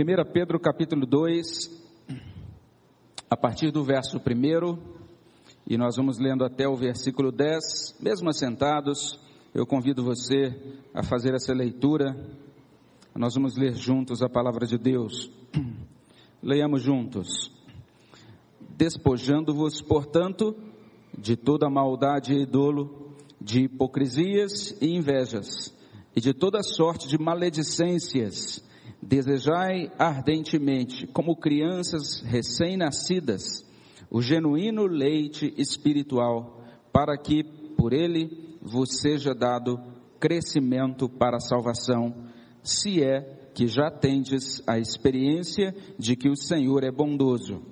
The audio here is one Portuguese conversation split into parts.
1 Pedro capítulo 2, a partir do verso 1, e nós vamos lendo até o versículo 10, mesmo assentados, eu convido você a fazer essa leitura. Nós vamos ler juntos a palavra de Deus. Leiamos juntos. Despojando-vos, portanto, de toda maldade e dolo, de hipocrisias e invejas, e de toda sorte de maledicências, desejai ardentemente, como crianças recém-nascidas, o genuíno leite espiritual, para que por ele vos seja dado crescimento para a salvação, se é que já tendes a experiência de que o Senhor é bondoso.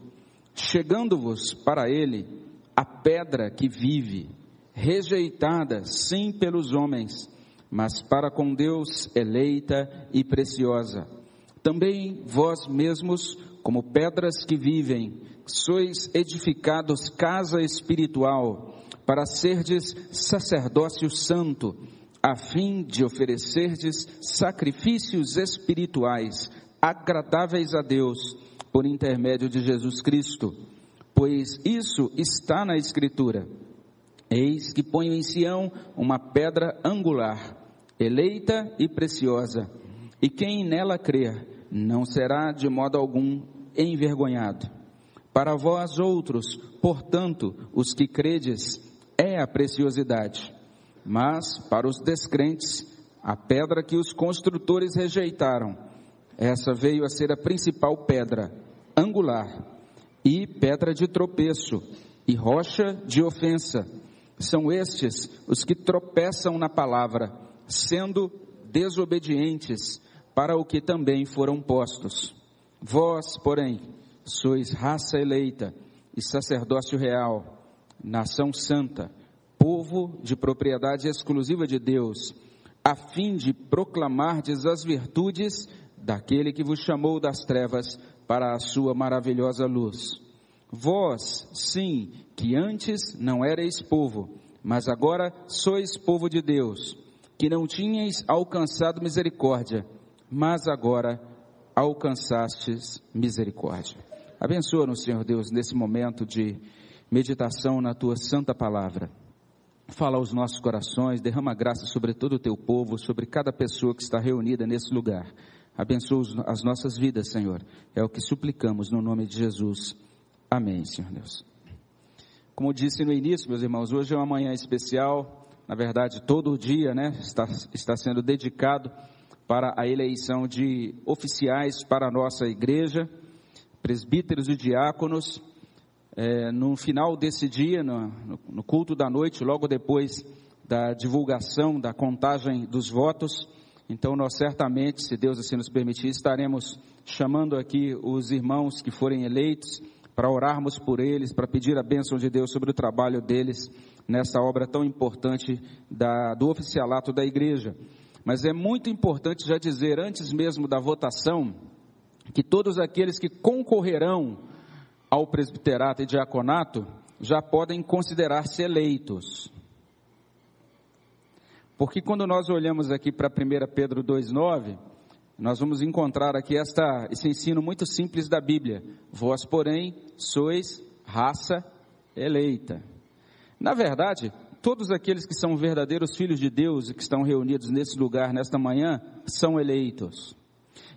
Chegando-vos para ele a pedra que vive, rejeitada sim pelos homens, mas para com Deus eleita e preciosa. Também vós mesmos, como pedras que vivem, sois edificados casa espiritual, para serdes sacerdócio santo, a fim de oferecerdes sacrifícios espirituais agradáveis a Deus por intermédio de Jesus Cristo, pois isso está na Escritura. Eis que ponho em Sião uma pedra angular, eleita e preciosa, e quem nela crer não será de modo algum envergonhado. Para vós outros, portanto, os que credes, é a preciosidade, mas para os descrentes, a pedra que os construtores rejeitaram, essa veio a ser a principal pedra, angular, e pedra de tropeço, e rocha de ofensa. São estes os que tropeçam na palavra, sendo desobedientes para o que também foram postos. Vós, porém, sois raça eleita e sacerdócio real nação santa, povo de propriedade exclusiva de Deus, a fim de proclamardes as virtudes daquele que vos chamou das trevas para a sua maravilhosa luz. Vós, sim, que antes não erais povo, mas agora sois povo de Deus, que não tinhais alcançado misericórdia, mas agora alcançastes misericórdia. Abençoa-nos, Senhor Deus, nesse momento de meditação na tua santa palavra. Fala aos nossos corações, derrama graça sobre todo o teu povo, sobre cada pessoa que está reunida nesse lugar. Abençoa as nossas vidas, Senhor. É o que suplicamos no nome de Jesus. Amém, Senhor Deus. Como disse no início, meus irmãos, hoje é uma manhã especial. Na verdade, todo o dia, né, está, está sendo dedicado para a eleição de oficiais para a nossa igreja, presbíteros e diáconos é, no final desse dia, no, no culto da noite, logo depois da divulgação, da contagem dos votos, então nós certamente, se Deus assim nos permitir, estaremos chamando aqui os irmãos que forem eleitos para orarmos por eles, para pedir a bênção de Deus sobre o trabalho deles nessa obra tão importante da, do oficialato da igreja. Mas é muito importante já dizer, antes mesmo da votação, que todos aqueles que concorrerão ao presbiterato e diaconato já podem considerar-se eleitos. Porque quando nós olhamos aqui para 1 Pedro 2,9, nós vamos encontrar aqui esta, esse ensino muito simples da Bíblia. Vós, porém, sois raça eleita. Na verdade, todos aqueles que são verdadeiros filhos de Deus e que estão reunidos nesse lugar nesta manhã são eleitos.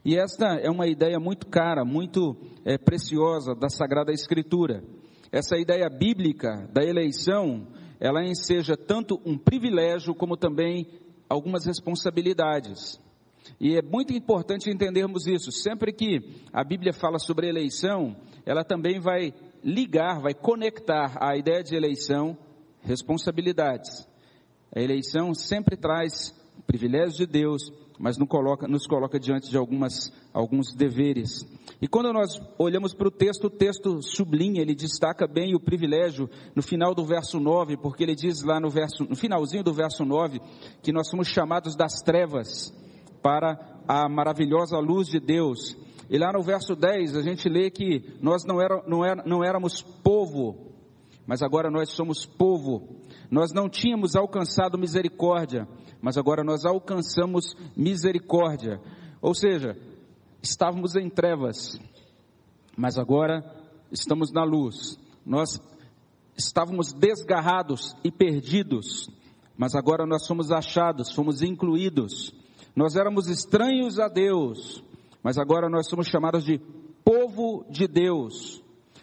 E esta é uma ideia muito cara, muito é, preciosa da Sagrada Escritura. Essa ideia bíblica da eleição, ela enseja tanto um privilégio como também algumas responsabilidades. E é muito importante entendermos isso. Sempre que a Bíblia fala sobre eleição, ela também vai ligar, vai conectar a ideia de eleição responsabilidades. A eleição sempre traz privilégios de Deus, mas nos coloca, nos coloca diante de algumas, alguns deveres. E quando nós olhamos para o texto, o texto sublinha, ele destaca bem o privilégio no final do verso 9, porque ele diz lá no, verso, no finalzinho do verso 9 que nós somos chamados das trevas para a maravilhosa luz de Deus. E lá no verso 10 a gente lê que nós não, era, não, era, não éramos povo, mas agora nós somos povo. Nós não tínhamos alcançado misericórdia, mas agora nós alcançamos misericórdia. Ou seja, estávamos em trevas, mas agora estamos na luz. Nós estávamos desgarrados e perdidos, mas agora nós somos achados, fomos incluídos. Nós éramos estranhos a Deus, mas agora nós somos chamados de povo de Deus.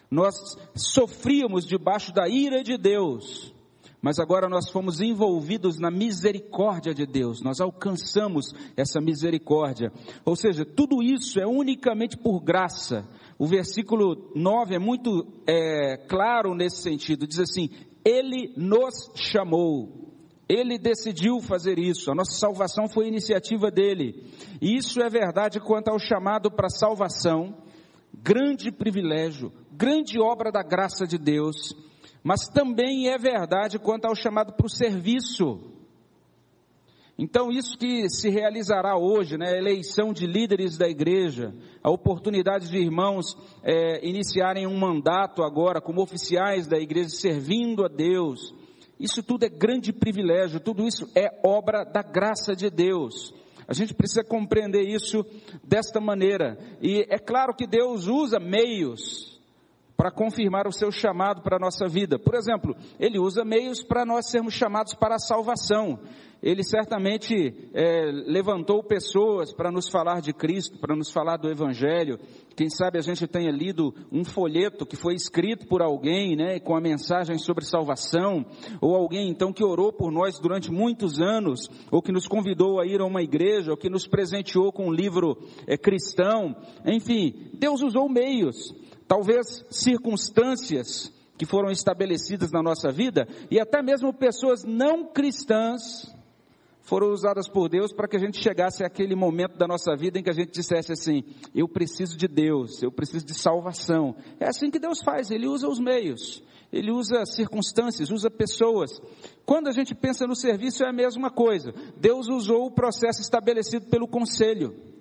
Nós sofríamos debaixo da ira de Deus, mas agora nós fomos envolvidos na misericórdia de Deus, nós alcançamos essa misericórdia. Ou seja, tudo isso é unicamente por graça. O versículo 9 é muito é, claro nesse sentido: diz assim, Ele nos chamou. Ele decidiu fazer isso, a nossa salvação foi iniciativa dele. E isso é verdade quanto ao chamado para salvação, grande privilégio, grande obra da graça de Deus mas também é verdade quanto ao chamado para o serviço. Então, isso que se realizará hoje, né, a eleição de líderes da igreja, a oportunidade de irmãos é, iniciarem um mandato agora como oficiais da igreja, servindo a Deus, isso tudo é grande privilégio, tudo isso é obra da graça de Deus. A gente precisa compreender isso desta maneira. E é claro que Deus usa meios para confirmar o seu chamado para a nossa vida. Por exemplo, ele usa meios para nós sermos chamados para a salvação. Ele certamente é, levantou pessoas para nos falar de Cristo, para nos falar do Evangelho. Quem sabe a gente tenha lido um folheto que foi escrito por alguém, né, com a mensagem sobre salvação, ou alguém então que orou por nós durante muitos anos, ou que nos convidou a ir a uma igreja, ou que nos presenteou com um livro é, cristão. Enfim, Deus usou meios talvez circunstâncias que foram estabelecidas na nossa vida e até mesmo pessoas não cristãs foram usadas por Deus para que a gente chegasse àquele momento da nossa vida em que a gente dissesse assim: eu preciso de Deus, eu preciso de salvação. É assim que Deus faz, Ele usa os meios, Ele usa circunstâncias, usa pessoas. Quando a gente pensa no serviço é a mesma coisa. Deus usou o processo estabelecido pelo conselho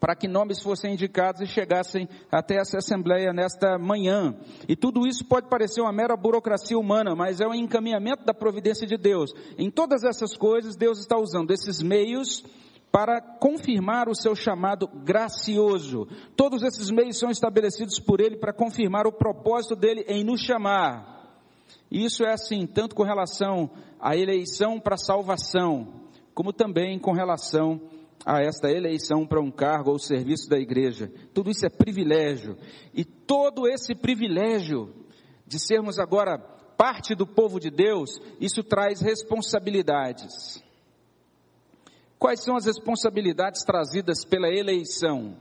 para que nomes fossem indicados e chegassem até essa assembleia nesta manhã. E tudo isso pode parecer uma mera burocracia humana, mas é um encaminhamento da providência de Deus. Em todas essas coisas, Deus está usando esses meios para confirmar o seu chamado gracioso. Todos esses meios são estabelecidos por Ele para confirmar o propósito dele em nos chamar. E isso é assim, tanto com relação à eleição para salvação, como também com relação a esta eleição para um cargo ou serviço da igreja. Tudo isso é privilégio. E todo esse privilégio de sermos agora parte do povo de Deus, isso traz responsabilidades. Quais são as responsabilidades trazidas pela eleição?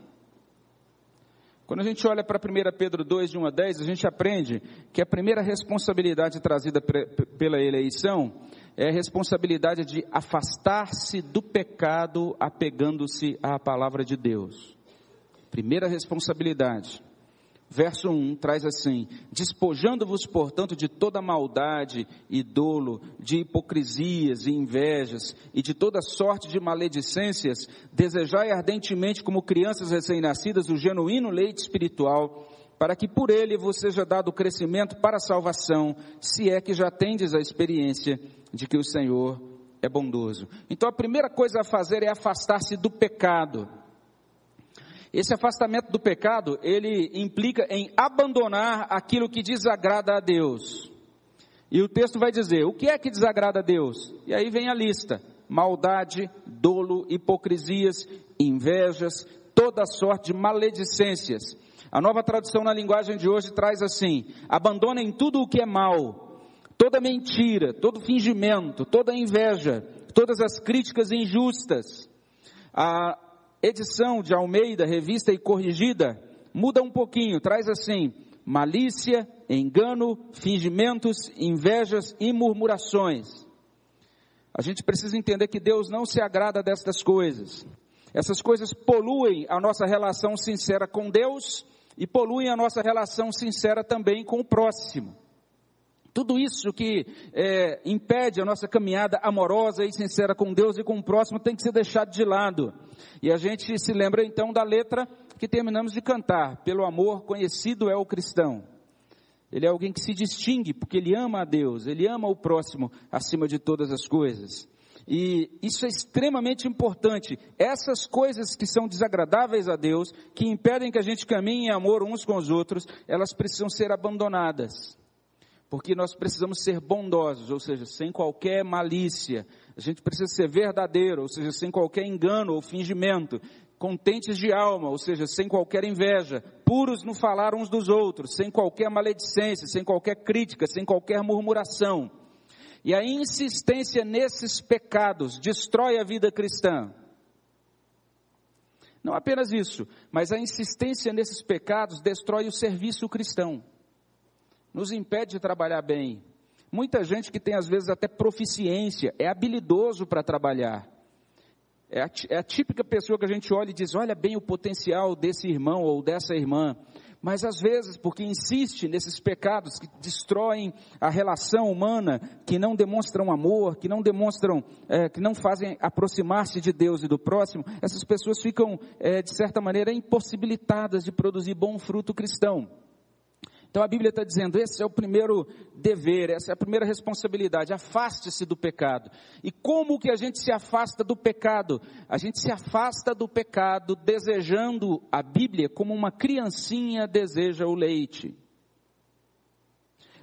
Quando a gente olha para 1 Pedro 2, de 1 a 10, a gente aprende que a primeira responsabilidade trazida pela eleição é responsabilidade de afastar-se do pecado apegando-se à palavra de Deus. Primeira responsabilidade. Verso 1 traz assim: Despojando-vos, portanto, de toda maldade e dolo, de hipocrisias e invejas, e de toda sorte de maledicências, desejai ardentemente, como crianças recém-nascidas, o genuíno leite espiritual, para que por ele vos seja dado crescimento para a salvação, se é que já tendes a experiência de que o Senhor é bondoso. Então a primeira coisa a fazer é afastar-se do pecado. Esse afastamento do pecado, ele implica em abandonar aquilo que desagrada a Deus. E o texto vai dizer: o que é que desagrada a Deus? E aí vem a lista: maldade, dolo, hipocrisias, invejas, toda sorte de maledicências. A nova tradução na linguagem de hoje traz assim: abandonem tudo o que é mal, toda mentira, todo fingimento, toda inveja, todas as críticas injustas. A edição de Almeida, revista e corrigida, muda um pouquinho, traz assim: malícia, engano, fingimentos, invejas e murmurações. A gente precisa entender que Deus não se agrada destas coisas. Essas coisas poluem a nossa relação sincera com Deus e poluem a nossa relação sincera também com o próximo. Tudo isso que é, impede a nossa caminhada amorosa e sincera com Deus e com o próximo tem que ser deixado de lado. E a gente se lembra então da letra que terminamos de cantar: Pelo amor conhecido é o cristão. Ele é alguém que se distingue porque ele ama a Deus, ele ama o próximo acima de todas as coisas. E isso é extremamente importante. Essas coisas que são desagradáveis a Deus, que impedem que a gente caminhe em amor uns com os outros, elas precisam ser abandonadas. Porque nós precisamos ser bondosos, ou seja, sem qualquer malícia. A gente precisa ser verdadeiro, ou seja, sem qualquer engano ou fingimento. Contentes de alma, ou seja, sem qualquer inveja. Puros no falar uns dos outros, sem qualquer maledicência, sem qualquer crítica, sem qualquer murmuração. E a insistência nesses pecados destrói a vida cristã. Não apenas isso, mas a insistência nesses pecados destrói o serviço cristão nos impede de trabalhar bem. Muita gente que tem às vezes até proficiência, é habilidoso para trabalhar. É a, é típica pessoa que a gente olha e diz: olha bem o potencial desse irmão ou dessa irmã. Mas às vezes, porque insiste nesses pecados que destroem a relação humana, que não demonstram amor, que não demonstram, é, que não fazem aproximar-se de Deus e do próximo, essas pessoas ficam, é, de certa maneira, impossibilitadas de produzir bom fruto cristão. Então a Bíblia está dizendo: esse é o primeiro dever, essa é a primeira responsabilidade. Afaste-se do pecado. E como que a gente se afasta do pecado? A gente se afasta do pecado desejando a Bíblia como uma criancinha deseja o leite.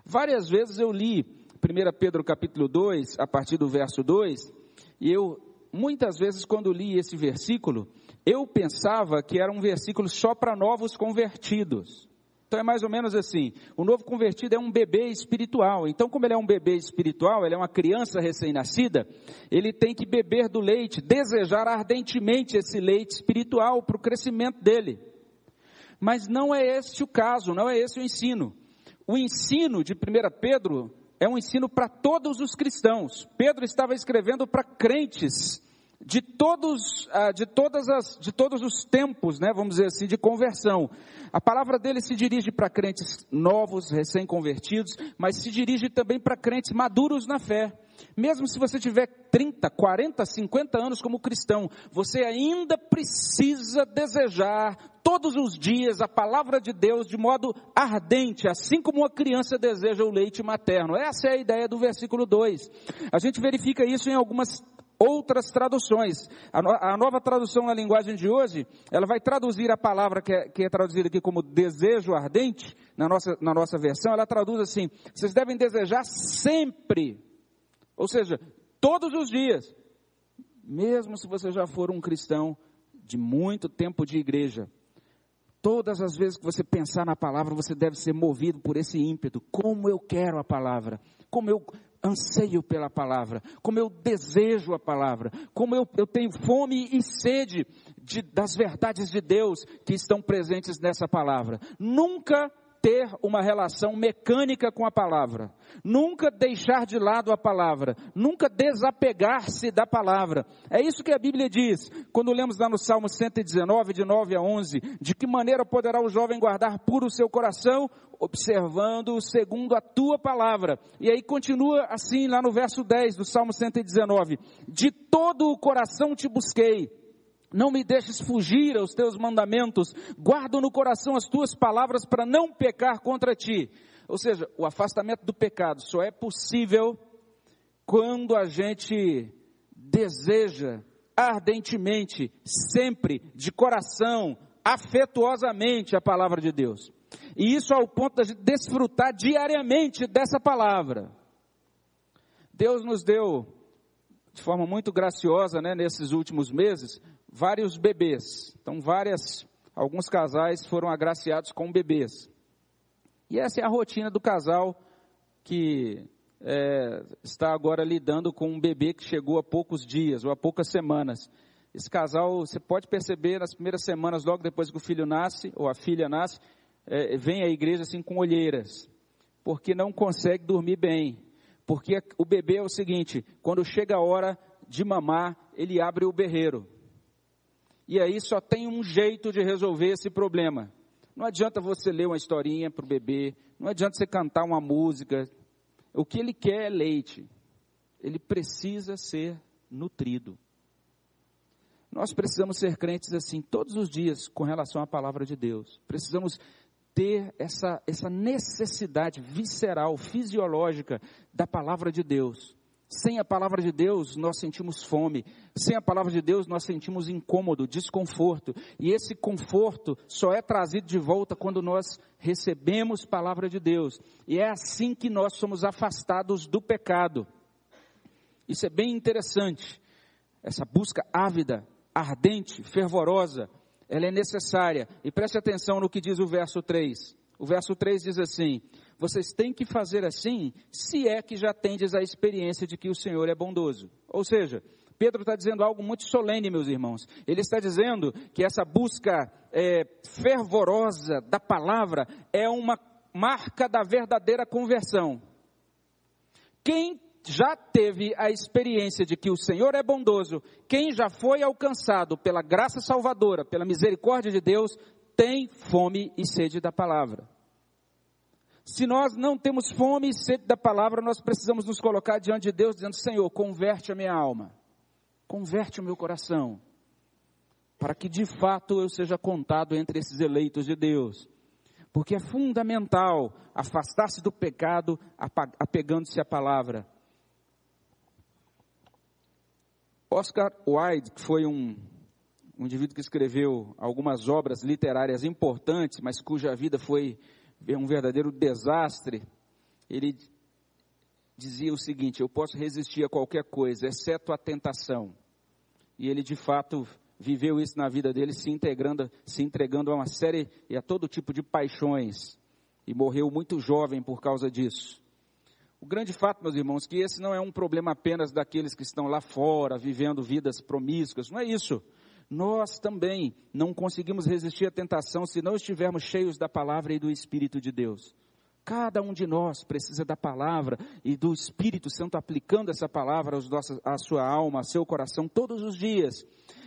Várias vezes eu li 1 Pedro capítulo 2, a partir do verso 2, e eu, muitas vezes, quando li esse versículo, eu pensava que era um versículo só para novos convertidos. Então é mais ou menos assim: o novo convertido é um bebê espiritual. Então, como ele é um bebê espiritual, ele é uma criança recém-nascida, ele tem que beber do leite, desejar ardentemente esse leite espiritual para o crescimento dele. Mas não é esse o caso, não é esse o ensino. O ensino de 1 Pedro é um ensino para todos os cristãos. Pedro estava escrevendo para crentes de todos, ah, de todas as, de todos os tempos, né, vamos dizer assim, de conversão. A palavra dele se dirige para crentes novos, recém-convertidos, mas se dirige também para crentes maduros na fé. Mesmo se você tiver 30, 40, 50 anos como cristão, você ainda precisa desejar todos os dias a palavra de Deus de modo ardente, assim como uma criança deseja o leite materno. Essa é a ideia do versículo 2. A gente verifica isso em algumas outras traduções. A, no, a, nova tradução na linguagem de hoje, ela vai traduzir a palavra que é, que é traduzida aqui como desejo ardente, na nossa, na nossa versão, ela traduz assim: vocês devem desejar sempre, ou seja, todos os dias, mesmo se você já for um cristão de muito tempo de igreja. Todas as vezes que você pensar na palavra, você deve ser movido por esse ímpeto. Como eu quero a palavra, como eu anseio pela palavra, como eu desejo a palavra, como eu, eu tenho fome e sede de, das verdades de Deus que estão presentes nessa palavra. Nunca ter uma relação mecânica com a palavra, nunca deixar de lado a palavra, nunca desapegar-se da palavra. É isso que a Bíblia diz, quando lemos lá no Salmo 119, de 9 a 11, de que maneira poderá o jovem guardar puro o seu coração, observando segundo a tua palavra. E aí continua assim lá no verso 10 do Salmo 119: De todo o coração te busquei não me deixes fugir aos teus mandamentos, guardo no coração as tuas palavras para não pecar contra ti. Ou seja, o afastamento do pecado só é possível quando a gente deseja ardentemente, sempre, de coração, afetuosamente a palavra de Deus. E isso ao ponto de desfrutar diariamente dessa palavra. Deus nos deu, de forma muito graciosa, né, nesses últimos meses, vários bebês. Então, várias, alguns casais foram agraciados com bebês. E essa é a rotina do casal que é, está agora lidando com um bebê que chegou há poucos dias ou há poucas semanas. Esse casal, você pode perceber nas primeiras semanas, logo depois que o filho nasce, ou a filha nasce, é, vem à igreja assim com olheiras, porque não consegue dormir bem. Porque o bebê é o seguinte: quando chega a hora de mamar, ele abre o berreiro. E aí só tem um jeito de resolver esse problema. Não adianta você ler uma historinha para o bebê, não adianta você cantar uma música. O que ele quer é leite. Ele precisa ser nutrido. Nós precisamos ser crentes assim todos os dias com relação à palavra de Deus. Precisamos ter essa, essa necessidade visceral, fisiológica da palavra de Deus. Sem a palavra de Deus, nós sentimos fome. Sem a palavra de Deus, nós sentimos incômodo, desconforto. E esse conforto só é trazido de volta quando nós recebemos palavra de Deus. E é assim que nós somos afastados do pecado. Isso é bem interessante. Essa busca ávida, ardente, fervorosa, ela é necessária. E preste atenção no que diz o verso 3. O verso 3 diz assim: vocês têm que fazer assim, se é que já tendes a experiência de que o Senhor é bondoso. Ou seja, Pedro está dizendo algo muito solene, meus irmãos. Ele está dizendo que essa busca é, fervorosa da palavra é uma marca da verdadeira conversão. Quem já teve a experiência de que o Senhor é bondoso, quem já foi alcançado pela graça salvadora, pela misericórdia de Deus, tem fome e sede da palavra. Se nós não temos fome e sede da palavra, nós precisamos nos colocar diante de Deus dizendo: Senhor, converte a minha alma, converte o meu coração, para que de fato eu seja contado entre esses eleitos de Deus. Porque é fundamental afastar-se do pecado, apegando-se à palavra. Oscar Wilde, que foi um, um indivíduo que escreveu algumas obras literárias importantes, mas cuja vida foi um verdadeiro desastre, ele dizia o seguinte: Eu posso resistir a qualquer coisa, exceto a tentação. E ele de fato viveu isso na vida dele, se integrando, se entregando a uma série e a todo tipo de paixões. E morreu muito jovem por causa disso. O grande fato, meus irmãos, que esse não é um problema apenas daqueles que estão lá fora, vivendo vidas promíscuas, não é isso. Nós também não conseguimos resistir à tentação se não estivermos cheios da palavra e do Espírito de Deus. Cada um de nós precisa da palavra e do Espírito Santo aplicando essa palavra nossos, à sua alma, ao seu coração todos os dias.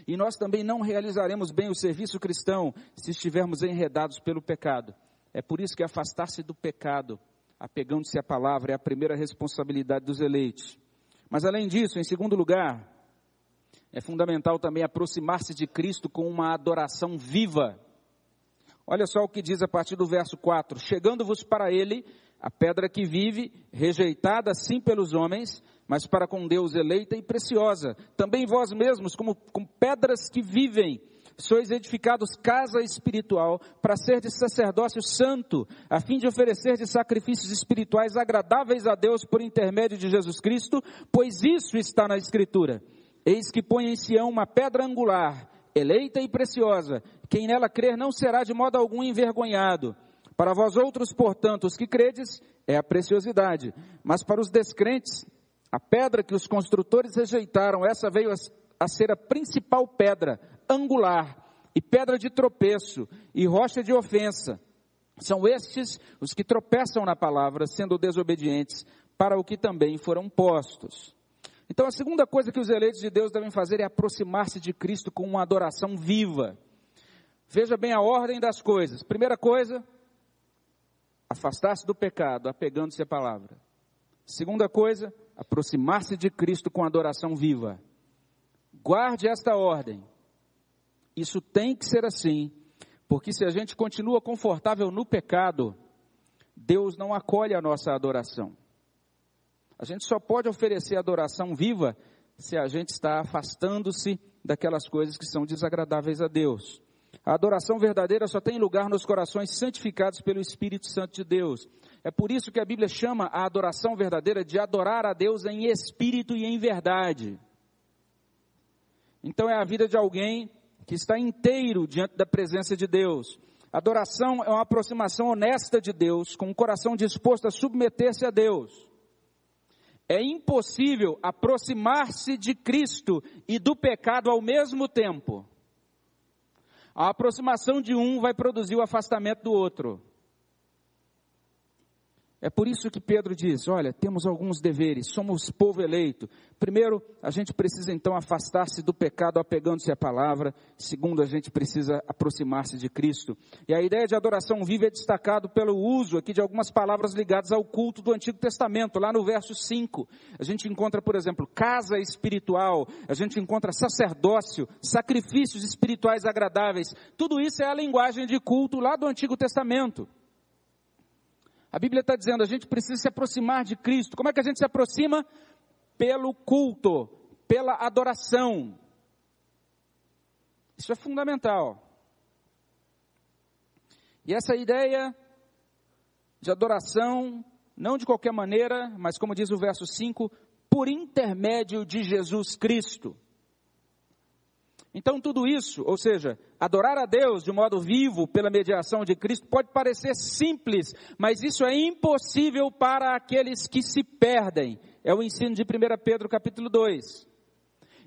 E nós também não realizaremos bem o serviço cristão se estivermos enredados pelo pecado. É por isso que afastar-se do pecado, apegando-se à palavra, é a primeira responsabilidade dos eleitos. Mas além disso, em segundo lugar, é fundamental também aproximar-se de Cristo com uma adoração viva. Olha só o que diz a partir do verso 4: Chegando-vos para ele, a pedra que vive, rejeitada sim pelos homens, mas para com Deus eleita e preciosa. Também vós mesmos, como, como pedras que vivem, sois edificados casa espiritual, para ser de sacerdócio santo, a fim de oferecer de sacrifícios espirituais agradáveis a Deus por intermédio de Jesus Cristo, pois isso está na Escritura. Eis que põe em Sião uma pedra angular, eleita e preciosa. Quem nela crer não será de modo algum envergonhado. Para vós outros, portanto, os que credes, é a preciosidade. Mas para os descrentes, a pedra que os construtores rejeitaram, essa veio a, ser a principal pedra, angular, e pedra de tropeço, e rocha de ofensa. São estes os que tropeçam na palavra, sendo desobedientes, para o que também foram postos. Então, a segunda coisa que os eleitos de Deus devem fazer é aproximar-se de Cristo com uma adoração viva. Veja bem a ordem das coisas. Primeira coisa, afastar-se do pecado, apegando-se à palavra. Segunda coisa, aproximar-se de Cristo com adoração viva. Guarde esta ordem. Isso tem que ser assim, porque se a gente continua confortável no pecado, Deus não acolhe a nossa adoração. A gente só pode oferecer adoração viva se a gente está afastando-se daquelas coisas que são desagradáveis a Deus. A adoração verdadeira só tem lugar nos corações santificados pelo Espírito Santo de Deus. É por isso que a Bíblia chama a adoração verdadeira de adorar a Deus em espírito e em verdade. Então é a vida de alguém que está inteiro diante da presença de Deus. Adoração é uma aproximação honesta de Deus, com o coração disposto a submeter-se a Deus. É impossível aproximar-se de Cristo e do pecado ao mesmo tempo. A aproximação de um vai produzir o afastamento do outro. É por isso que Pedro diz: olha, temos alguns deveres, somos povo eleito. Primeiro, a gente precisa então afastar-se do pecado apegando-se à palavra. Segundo, a gente precisa aproximar-se de Cristo. E a ideia de adoração viva é destacado pelo uso aqui de algumas palavras ligadas ao culto do Antigo Testamento. Lá no verso 5, a gente encontra, por exemplo, casa espiritual, a gente encontra sacerdócio, sacrifícios espirituais agradáveis. Tudo isso é a linguagem de culto lá do Antigo Testamento. A Bíblia está dizendo, a gente precisa se aproximar de Cristo. Como é que a gente se aproxima? pelo culto, pela adoração. Isso é fundamental. E essa ideia de adoração, não de qualquer maneira, mas como diz o verso 5, por intermédio de Jesus Cristo. Então, tudo isso, ou seja, adorar a Deus de modo vivo pela mediação de Cristo, pode parecer simples, mas isso é impossível para aqueles que se perdem. É o ensino de 1 Pedro capítulo 2.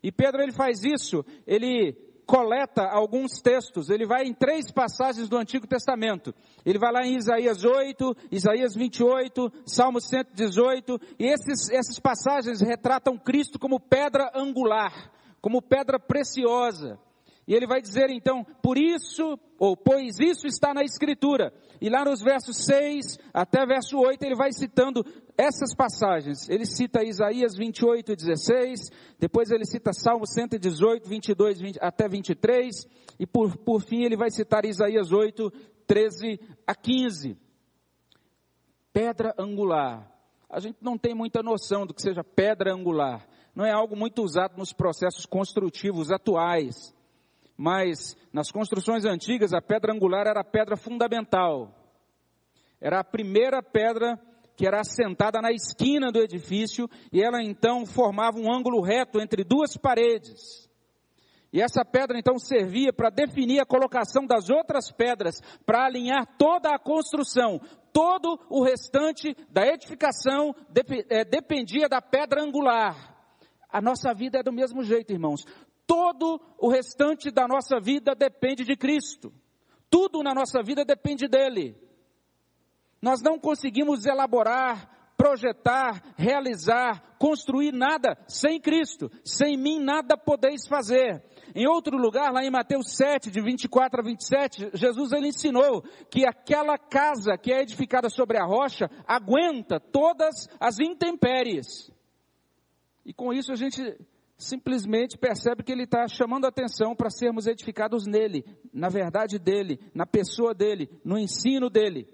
E Pedro ele faz isso, ele coleta alguns textos, ele vai em três passagens do Antigo Testamento. Ele vai lá em Isaías 8, Isaías 28, Salmo 118, e esses, essas passagens retratam Cristo como pedra angular como pedra preciosa. E ele vai dizer então, por isso, ou pois isso está na Escritura. E lá nos versos 6 até verso 8, ele vai citando essas passagens. Ele cita Isaías 28, 16, depois ele cita Salmo 118, 22 20, até 23, e por, por fim ele vai citar Isaías 8, 13 a 15. Pedra angular. A gente não tem muita noção do que seja pedra angular não é algo muito usado nos processos construtivos atuais. Mas nas construções antigas, a pedra angular era a pedra fundamental. Era a primeira pedra que era assentada na esquina do edifício e ela então formava um ângulo reto entre duas paredes. E essa pedra então servia para definir a colocação das outras pedras, para alinhar toda a construção. Todo o restante da edificação é, dependia da pedra angular. A nossa vida é do mesmo jeito, irmãos. Todo o restante da nossa vida depende de Cristo. Tudo na nossa vida depende dele. Nós não conseguimos elaborar, projetar, realizar, construir nada sem Cristo. Sem mim nada podeis fazer. Em outro lugar, lá em Mateus 7, de 24 a 27, Jesus ele ensinou que aquela casa que é edificada sobre a rocha aguenta todas as intempéries. E com isso a gente simplesmente percebe que ele está chamando a atenção para sermos edificados nele, na verdade dele, na pessoa dele, no ensino dele.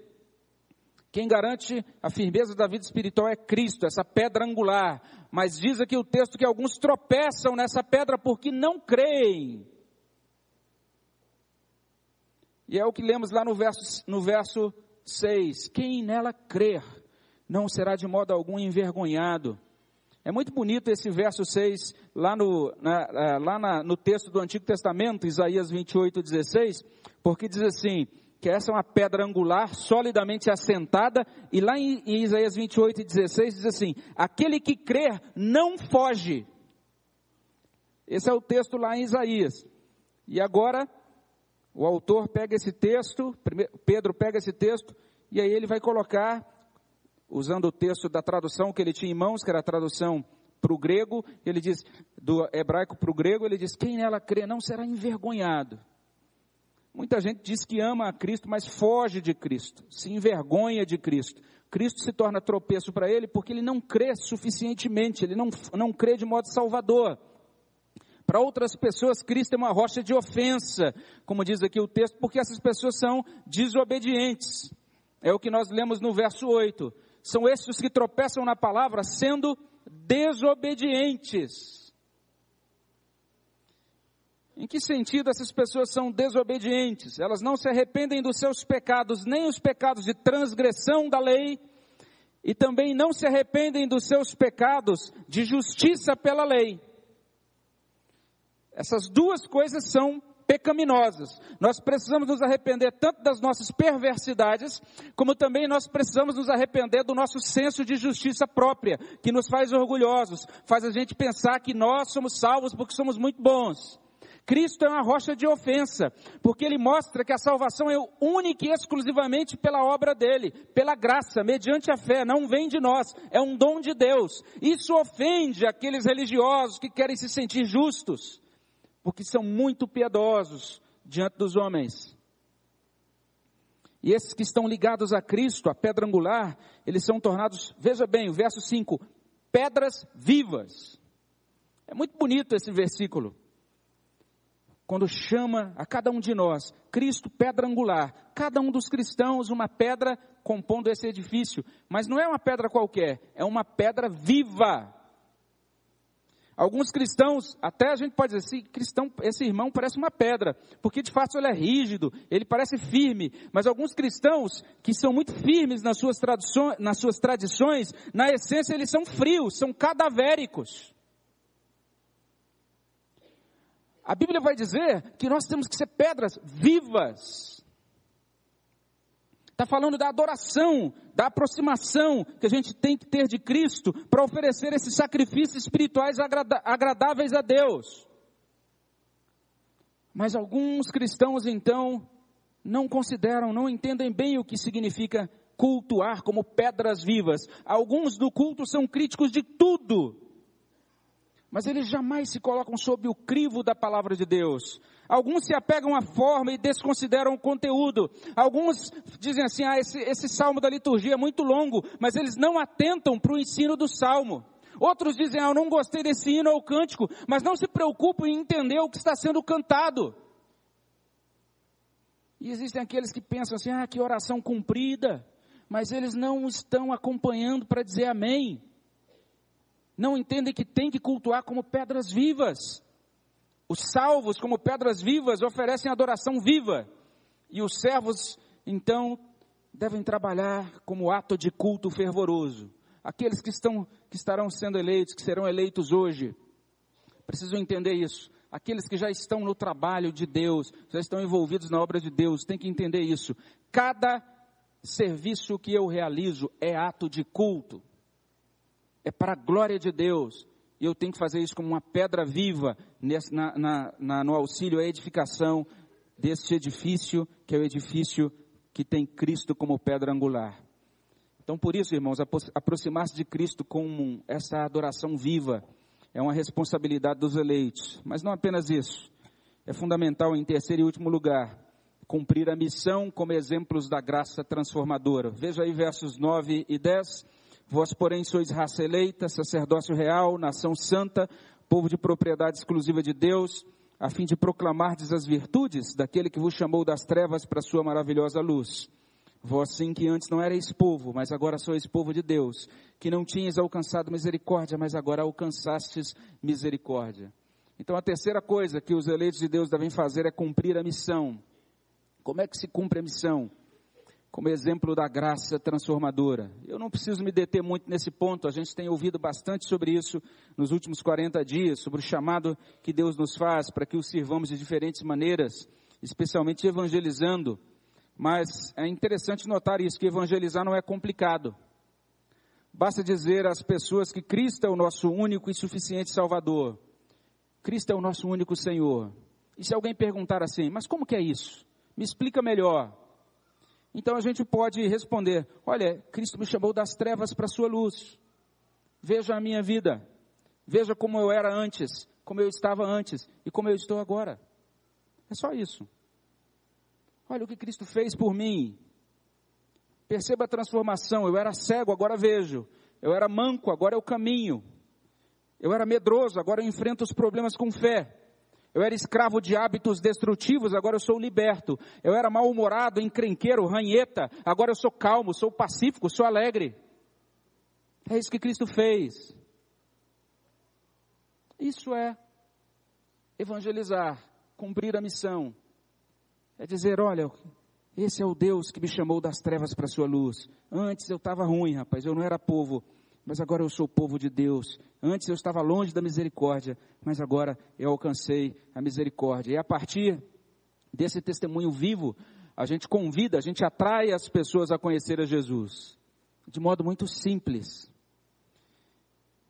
Quem garante a firmeza da vida espiritual é Cristo, essa pedra angular. Mas diz aqui o texto que alguns tropeçam nessa pedra porque não creem. E é o que lemos lá no verso, no verso 6. Quem nela crer não será de modo algum envergonhado. É muito bonito esse verso 6, lá no, na, lá na, no texto do Antigo Testamento, Isaías 28, 16, porque diz assim, que essa é uma pedra angular, solidamente assentada, e lá em, em Isaías 28, 16 diz assim, aquele que crer não foge. Esse é o texto lá em Isaías. E agora, o autor pega esse texto, Pedro pega esse texto, e aí ele vai colocar usando o texto da tradução que ele tinha em mãos, que era a tradução para o grego, ele diz, do hebraico para o grego, ele diz: quem nela crê não será envergonhado. Muita gente diz que ama a Cristo, mas foge de Cristo, se envergonha de Cristo. Cristo se torna tropeço para ele porque ele não crê suficientemente, ele não, não crê de modo salvador. Para outras pessoas, Cristo é uma rocha de ofensa, como diz aqui o texto, porque essas pessoas são desobedientes. É o que nós lemos no verso 8 são esses que tropeçam na palavra sendo desobedientes. Em que sentido essas pessoas são desobedientes? Elas não se arrependem dos seus pecados, nem os pecados de transgressão da lei, e também não se arrependem dos seus pecados de justiça pela lei. Essas duas coisas são pecaminosas. Nós precisamos nos arrepender tanto das nossas perversidades, como também nós precisamos nos arrepender do nosso senso de justiça própria, que nos faz orgulhosos, faz a gente pensar que nós somos salvos porque somos muito bons. Cristo é uma rocha de ofensa, porque ele mostra que a salvação é única e exclusivamente pela obra dele, pela graça, mediante a fé, não vem de nós, é um dom de Deus. Isso ofende aqueles religiosos que querem se sentir justos porque são muito piedosos diante dos homens. E esses que estão ligados a Cristo, a pedra angular, eles são tornados, veja bem, o verso 5, pedras vivas. É muito bonito esse versículo. Quando chama a cada um de nós, Cristo, pedra angular, cada um dos cristãos, uma pedra compondo esse edifício. Mas não é uma pedra qualquer, é uma pedra viva. Alguns cristãos, até a gente pode dizer assim, cristão, esse irmão parece uma pedra, porque de fato ele é rígido, ele parece firme, mas alguns cristãos que são muito firmes nas suas, nas suas tradições, na essência eles são frios, são cadavéricos. A Bíblia vai dizer que nós temos que ser pedras vivas. Está falando da adoração, da aproximação que a gente tem que ter de Cristo para oferecer esses sacrifícios espirituais agradáveis a Deus. Mas alguns cristãos, então, não consideram, não entendem bem o que significa cultuar como pedras vivas. Alguns do culto são críticos de tudo mas eles jamais se colocam sob o crivo da palavra de Deus. Alguns se apegam à forma e desconsideram o conteúdo. Alguns dizem assim: ah, esse, esse salmo da liturgia é muito longo, mas eles não atentam para o ensino do salmo. Outros dizem: ah, eu não gostei desse hino ou cântico, mas não se preocupam em entender o que está sendo cantado. E existem aqueles que pensam assim: ah, que oração cumprida, mas eles não estão acompanhando para dizer amém não entendem que tem que cultuar como pedras vivas. Os salvos, como pedras vivas, oferecem adoração viva. E os servos, então, devem trabalhar como ato de culto fervoroso. Aqueles que, estão, que estarão sendo eleitos, que serão eleitos hoje, precisam entender isso. Aqueles que já estão no trabalho de Deus, já estão envolvidos na obra de Deus, têm que entender isso. Cada serviço que eu realizo é ato de culto é para a glória de Deus. E eu tenho que fazer isso como uma pedra viva nesse, na, na, na, no auxílio à edificação desse edifício, que é o edifício que tem Cristo como pedra angular. Então, por isso, irmãos, aproximar-se de Cristo com essa adoração viva é uma responsabilidade dos eleitos. Mas não apenas isso. É fundamental, em terceiro e último lugar, cumprir a missão como exemplos da graça transformadora. Veja aí versos 9 e 10 Vós, porém, sois raça eleita, sacerdócio real, nação santa, povo de propriedade exclusiva de Deus, a fim de proclamardes as virtudes daquele que vos chamou das trevas para a sua maravilhosa luz. Vós sim que antes não erais povo, mas agora sois povo de Deus, que não tinhas alcançado misericórdia, mas agora alcançastes misericórdia. Então a terceira coisa que os eleitos de Deus devem fazer é cumprir a missão. Como é que se cumpre a missão? Como exemplo da graça transformadora. Eu não preciso me deter muito nesse ponto, a gente tem ouvido bastante sobre isso nos últimos 40 dias, sobre o chamado que Deus nos faz para que o sirvamos de diferentes maneiras, especialmente evangelizando. Mas é interessante notar isso, que evangelizar não é complicado. Basta dizer às pessoas que Cristo é o nosso único e suficiente Salvador. Cristo é o nosso único Senhor. E se alguém perguntar assim, mas como que é isso? Me explica melhor. Então a gente pode responder: olha, Cristo me chamou das trevas para a sua luz. Veja a minha vida. Veja como eu era antes, como eu estava antes e como eu estou agora. É só isso. Olha o que Cristo fez por mim. Perceba a transformação. Eu era cego, agora vejo. Eu era manco, agora eu caminho. Eu era medroso, agora eu enfrento os problemas com fé. Eu era escravo de hábitos destrutivos, agora eu sou liberto. Eu era mal-humorado, encrenqueiro, ranheta, agora eu sou calmo, sou pacífico, sou alegre. É isso que Cristo fez. Isso é evangelizar, cumprir a missão. É dizer, olha, esse é o Deus que me chamou das trevas para a sua luz. Antes eu estava ruim, rapaz, eu não era povo mas agora eu sou povo de Deus. Antes eu estava longe da misericórdia, mas agora eu alcancei a misericórdia. E a partir desse testemunho vivo, a gente convida, a gente atrai as pessoas a conhecer a Jesus, de modo muito simples.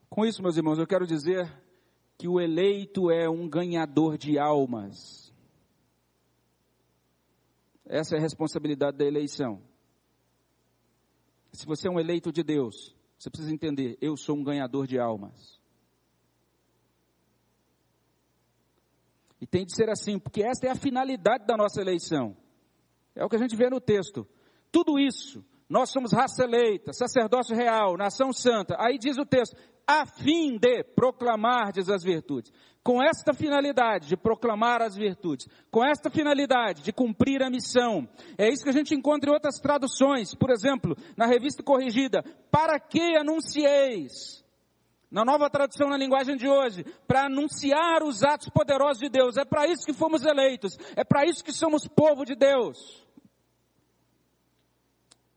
Com isso, meus irmãos, eu quero dizer que o eleito é um ganhador de almas. Essa é a responsabilidade da eleição. Se você é um eleito de Deus, você precisa entender, eu sou um ganhador de almas. E tem de ser assim, porque esta é a finalidade da nossa eleição. É o que a gente vê no texto. Tudo isso, nós somos raça eleita, sacerdócio real, nação santa. Aí diz o texto: a fim de proclamardes as virtudes. Com esta finalidade de proclamar as virtudes, com esta finalidade de cumprir a missão. É isso que a gente encontra em outras traduções, por exemplo, na revista corrigida, para que anuncieis? Na nova tradução na linguagem de hoje, para anunciar os atos poderosos de Deus. É para isso que fomos eleitos. É para isso que somos povo de Deus.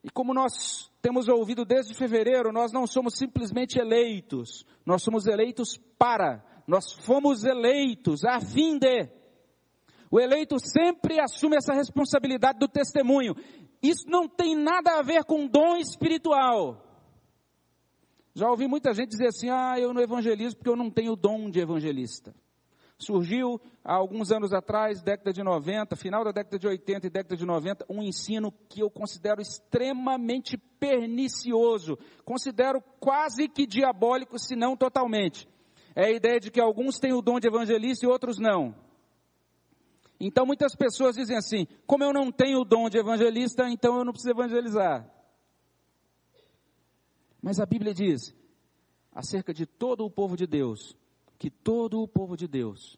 E como nós temos ouvido desde fevereiro, nós não somos simplesmente eleitos, nós somos eleitos para, nós fomos eleitos a fim de. O eleito sempre assume essa responsabilidade do testemunho. Isso não tem nada a ver com dom espiritual. Já ouvi muita gente dizer assim: ah, eu não evangelizo porque eu não tenho dom de evangelista. Surgiu há alguns anos atrás, década de 90, final da década de 80 e década de 90, um ensino que eu considero extremamente pernicioso, considero quase que diabólico, se não totalmente. É a ideia de que alguns têm o dom de evangelista e outros não. Então muitas pessoas dizem assim: como eu não tenho o dom de evangelista, então eu não preciso evangelizar. Mas a Bíblia diz acerca de todo o povo de Deus, que todo o povo de Deus,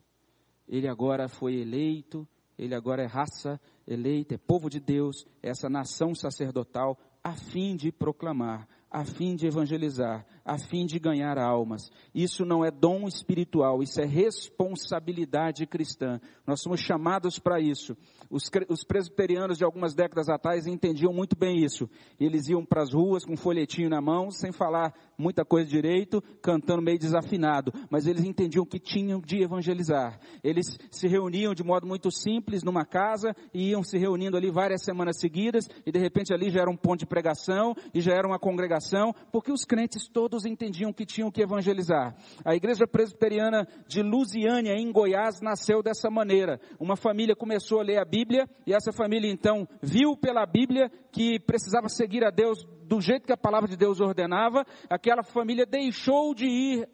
ele agora foi eleito, ele agora é raça eleita, é povo de Deus, é essa nação sacerdotal, a fim de proclamar a fim de evangelizar, a fim de ganhar almas. Isso não é dom espiritual, isso é responsabilidade cristã. Nós somos chamados para isso. Os, os, presbiterianos de algumas décadas atrás entendiam muito bem isso. Eles iam para as ruas com um folhetinho na mão, sem falar muita coisa direito, cantando meio desafinado, mas eles entendiam que tinham de evangelizar. Eles se reuniam de modo muito simples numa casa e iam se reunindo ali várias semanas seguidas e de repente ali já era um ponto de pregação e já era uma congregação porque os crentes todos entendiam que tinham que evangelizar. A igreja presbiteriana de Lusiânia, em Goiás, nasceu dessa maneira. Uma família começou a ler a Bíblia, e essa família então viu pela Bíblia que precisava seguir a Deus do jeito que a palavra de Deus ordenava. Aquela família deixou de ir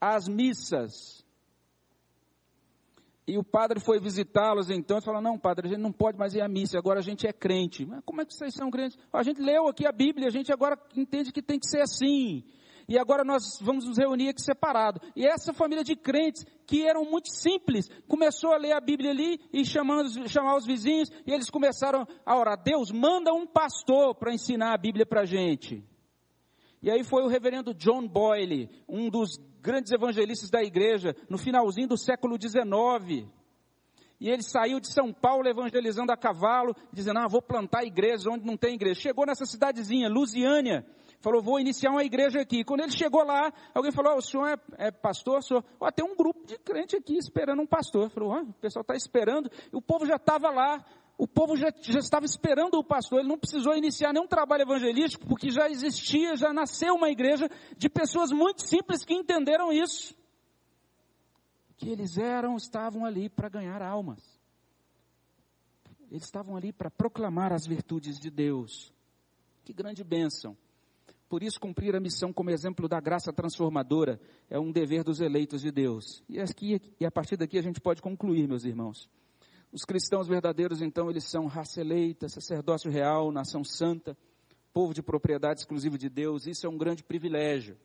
às missas e o padre foi visitá-los então e falou: Não, padre, a gente não pode mais ir à missa, agora a gente é crente. Mas como é que vocês são crentes? A gente leu aqui a Bíblia, a gente agora entende que tem que ser assim. E agora nós vamos nos reunir aqui separado. E essa família de crentes, que eram muito simples, começou a ler a Bíblia ali e chamando, chamar os vizinhos, e eles começaram a orar: Deus, manda um pastor para ensinar a Bíblia para a gente. E aí foi o reverendo John Boyle, um dos grandes evangelistas da igreja, no finalzinho do século XIX. E ele saiu de São Paulo evangelizando a cavalo, dizendo: Ah, vou plantar igrejas onde não tem igreja. Chegou nessa cidadezinha, Lusiânia, falou: Vou iniciar uma igreja aqui. Quando ele chegou lá, alguém falou: oh, O senhor é, é pastor? O senhor? Oh, tem um grupo de crente aqui esperando um pastor. Ele falou: oh, O pessoal está esperando. E o povo já estava lá o povo já, já, estava esperando o pastor, ele não precisou iniciar nenhum trabalho evangelístico, porque já existia, já nasceu uma igreja de pessoas muito simples que entenderam isso. Que eles eram, estavam ali para ganhar almas. Eles estavam ali para proclamar as virtudes de Deus. Que grande bênção. Por isso, cumprir a missão como exemplo da graça transformadora é um dever dos eleitos de Deus. E, aqui, e a partir daqui a gente pode concluir, meus irmãos. Os cristãos verdadeiros, então, eles são raça eleita, sacerdócio real, nação santa, povo de propriedade exclusiva de Deus. Isso é um grande privilégio.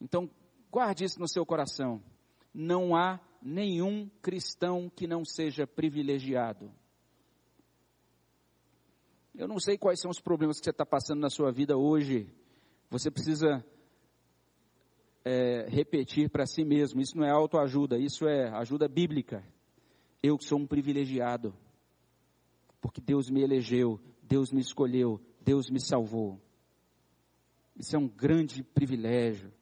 Então, guarde isso no seu coração. Não há nenhum cristão que não seja privilegiado. Eu não sei quais são os problemas que você está passando na sua vida hoje. Você precisa é, repetir para si mesmo. Isso não é autoajuda, isso é ajuda bíblica. Eu sou um privilegiado, porque Deus me elegeu, Deus me escolheu, Deus me salvou. Isso é um grande privilégio.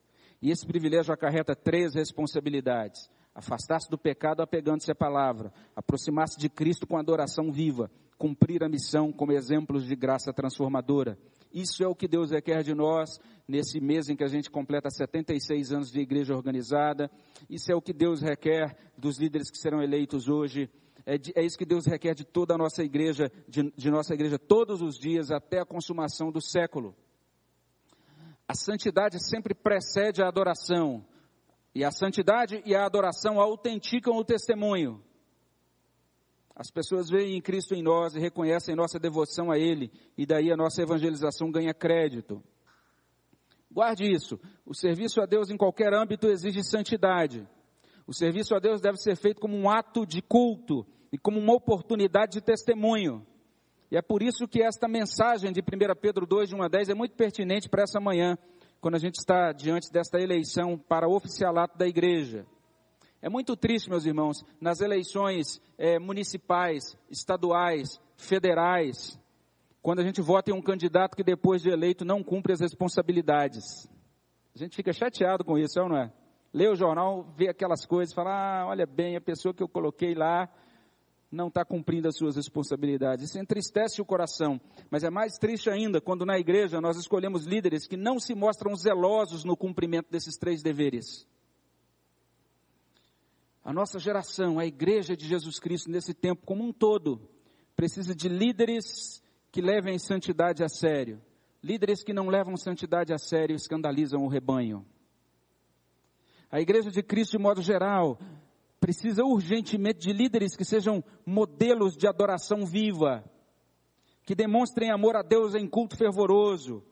E esse privilégio acarreta três responsabilidades: afastar-se do pecado apegando-se à palavra, aproximar-se de Cristo com adoração viva, cumprir a missão como exemplos de graça transformadora. Isso é o que Deus requer de nós nesse mês em que a gente completa 76 anos de igreja organizada. Isso é o que Deus requer dos líderes que serão eleitos hoje. É, de, é isso que Deus requer de toda a nossa igreja, de, de nossa igreja todos os dias até a consumação do século. A santidade sempre precede a adoração. E a santidade e a adoração autenticam o testemunho. As pessoas veem em Cristo em nós e reconhecem nossa devoção a Ele, e daí a nossa evangelização ganha crédito. Guarde isso. O serviço a Deus em qualquer âmbito exige santidade. O serviço a Deus deve ser feito como um ato de culto e como uma oportunidade de testemunho. E é por isso que esta mensagem de 1 Pedro 2, de 1 a 10 é muito pertinente para essa manhã, quando a gente está diante desta eleição para oficialato da igreja. É muito triste, meus irmãos, nas eleições é, municipais, estaduais, federais, quando a gente vota em um candidato que depois de eleito não cumpre as responsabilidades. A gente fica chateado com isso, é ou não é? Lê o jornal, vê aquelas coisas, fala, ah, olha bem, a pessoa que eu coloquei lá não está cumprindo as suas responsabilidades. Isso entristece o coração. Mas é mais triste ainda quando na igreja nós escolhemos líderes que não se mostram zelosos no cumprimento desses três deveres. A nossa geração, a igreja de Jesus Cristo nesse tempo como um todo, precisa de líderes que levem santidade a sério. Líderes que não levam santidade a sério escandalizam o rebanho. A igreja de Cristo, de modo geral, precisa urgentemente de líderes que sejam modelos de adoração viva, que demonstrem amor a Deus em culto fervoroso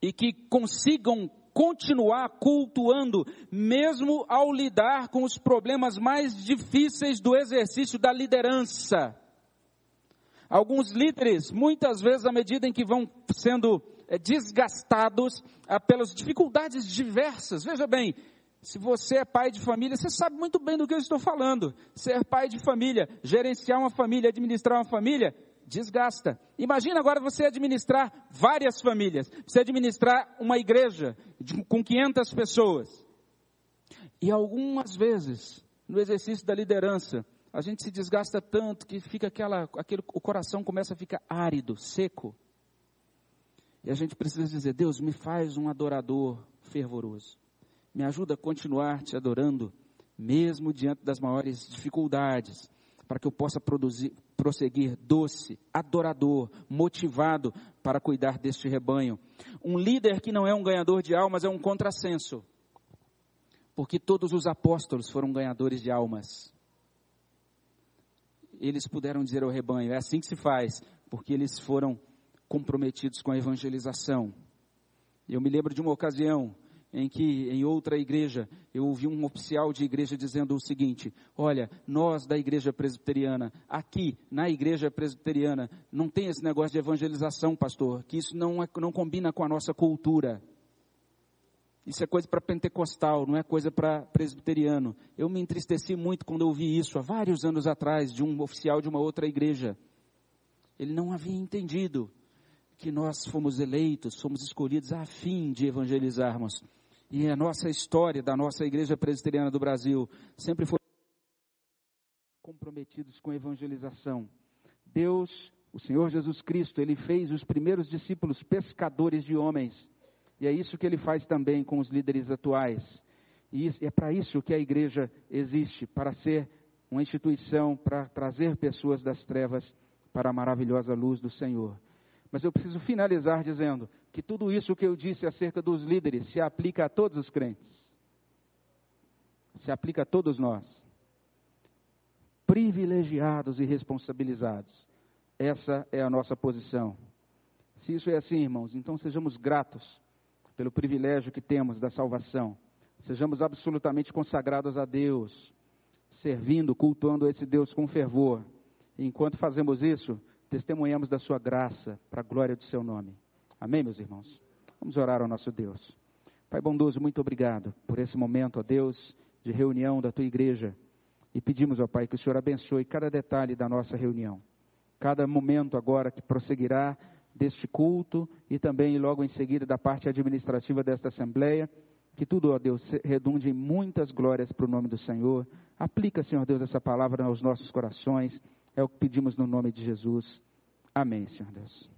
e que consigam continuar cultuando, mesmo ao lidar com os problemas mais difíceis do exercício da liderança. Alguns líderes, muitas vezes, à medida em que vão sendo é, desgastados ah, pelas dificuldades diversas, veja bem, se você é pai de família, você sabe muito bem do que eu estou falando. Ser pai de família, gerenciar uma família, administrar uma família, desgasta. Imagina agora você administrar várias famílias, você administrar uma igreja com 500 pessoas. E algumas vezes, no exercício da liderança, a gente se desgasta tanto que fica aquela, aquele, o coração começa a ficar árido, seco. E a gente precisa dizer: Deus, me faz um adorador fervoroso. Me ajuda a continuar te adorando, mesmo diante das maiores dificuldades, para que eu possa produzir, prosseguir doce, adorador, motivado para cuidar deste rebanho. Um líder que não é um ganhador de almas é um contrassenso, porque todos os apóstolos foram ganhadores de almas. Eles puderam dizer ao rebanho: é assim que se faz, porque eles foram comprometidos com a evangelização. Eu me lembro de uma ocasião em que em outra igreja eu ouvi um oficial de igreja dizendo o seguinte: Olha, nós da igreja presbiteriana, aqui na igreja presbiteriana, não tem esse negócio de evangelização, pastor, que isso não, é, não combina com a nossa cultura. Isso é coisa para pentecostal, não é coisa para presbiteriano. Eu me entristeci muito quando ouvi isso há vários anos atrás de um oficial de uma outra igreja. Ele não havia entendido que nós fomos eleitos, fomos escolhidos a fim de evangelizarmos. E a nossa história da nossa igreja presbiteriana do Brasil sempre foi comprometidos com evangelização. Deus, o Senhor Jesus Cristo, ele fez os primeiros discípulos pescadores de homens. E é isso que ele faz também com os líderes atuais. E é para isso que a igreja existe, para ser uma instituição, para trazer pessoas das trevas para a maravilhosa luz do Senhor. Mas eu preciso finalizar dizendo que tudo isso que eu disse acerca dos líderes se aplica a todos os crentes. Se aplica a todos nós. Privilegiados e responsabilizados. Essa é a nossa posição. Se isso é assim, irmãos, então sejamos gratos pelo privilégio que temos da salvação. Sejamos absolutamente consagrados a Deus, servindo, cultuando esse Deus com fervor. E enquanto fazemos isso, testemunhamos da sua graça para a glória do seu nome. Amém, meus irmãos? Vamos orar ao nosso Deus. Pai bondoso, muito obrigado por esse momento, ó Deus, de reunião da tua igreja. E pedimos, ó Pai, que o Senhor abençoe cada detalhe da nossa reunião. Cada momento agora que prosseguirá deste culto e também logo em seguida da parte administrativa desta assembleia. Que tudo, ó Deus, redunde em muitas glórias para o nome do Senhor. Aplica, Senhor Deus, essa palavra aos nossos corações. É o que pedimos no nome de Jesus. Amém, Senhor Deus.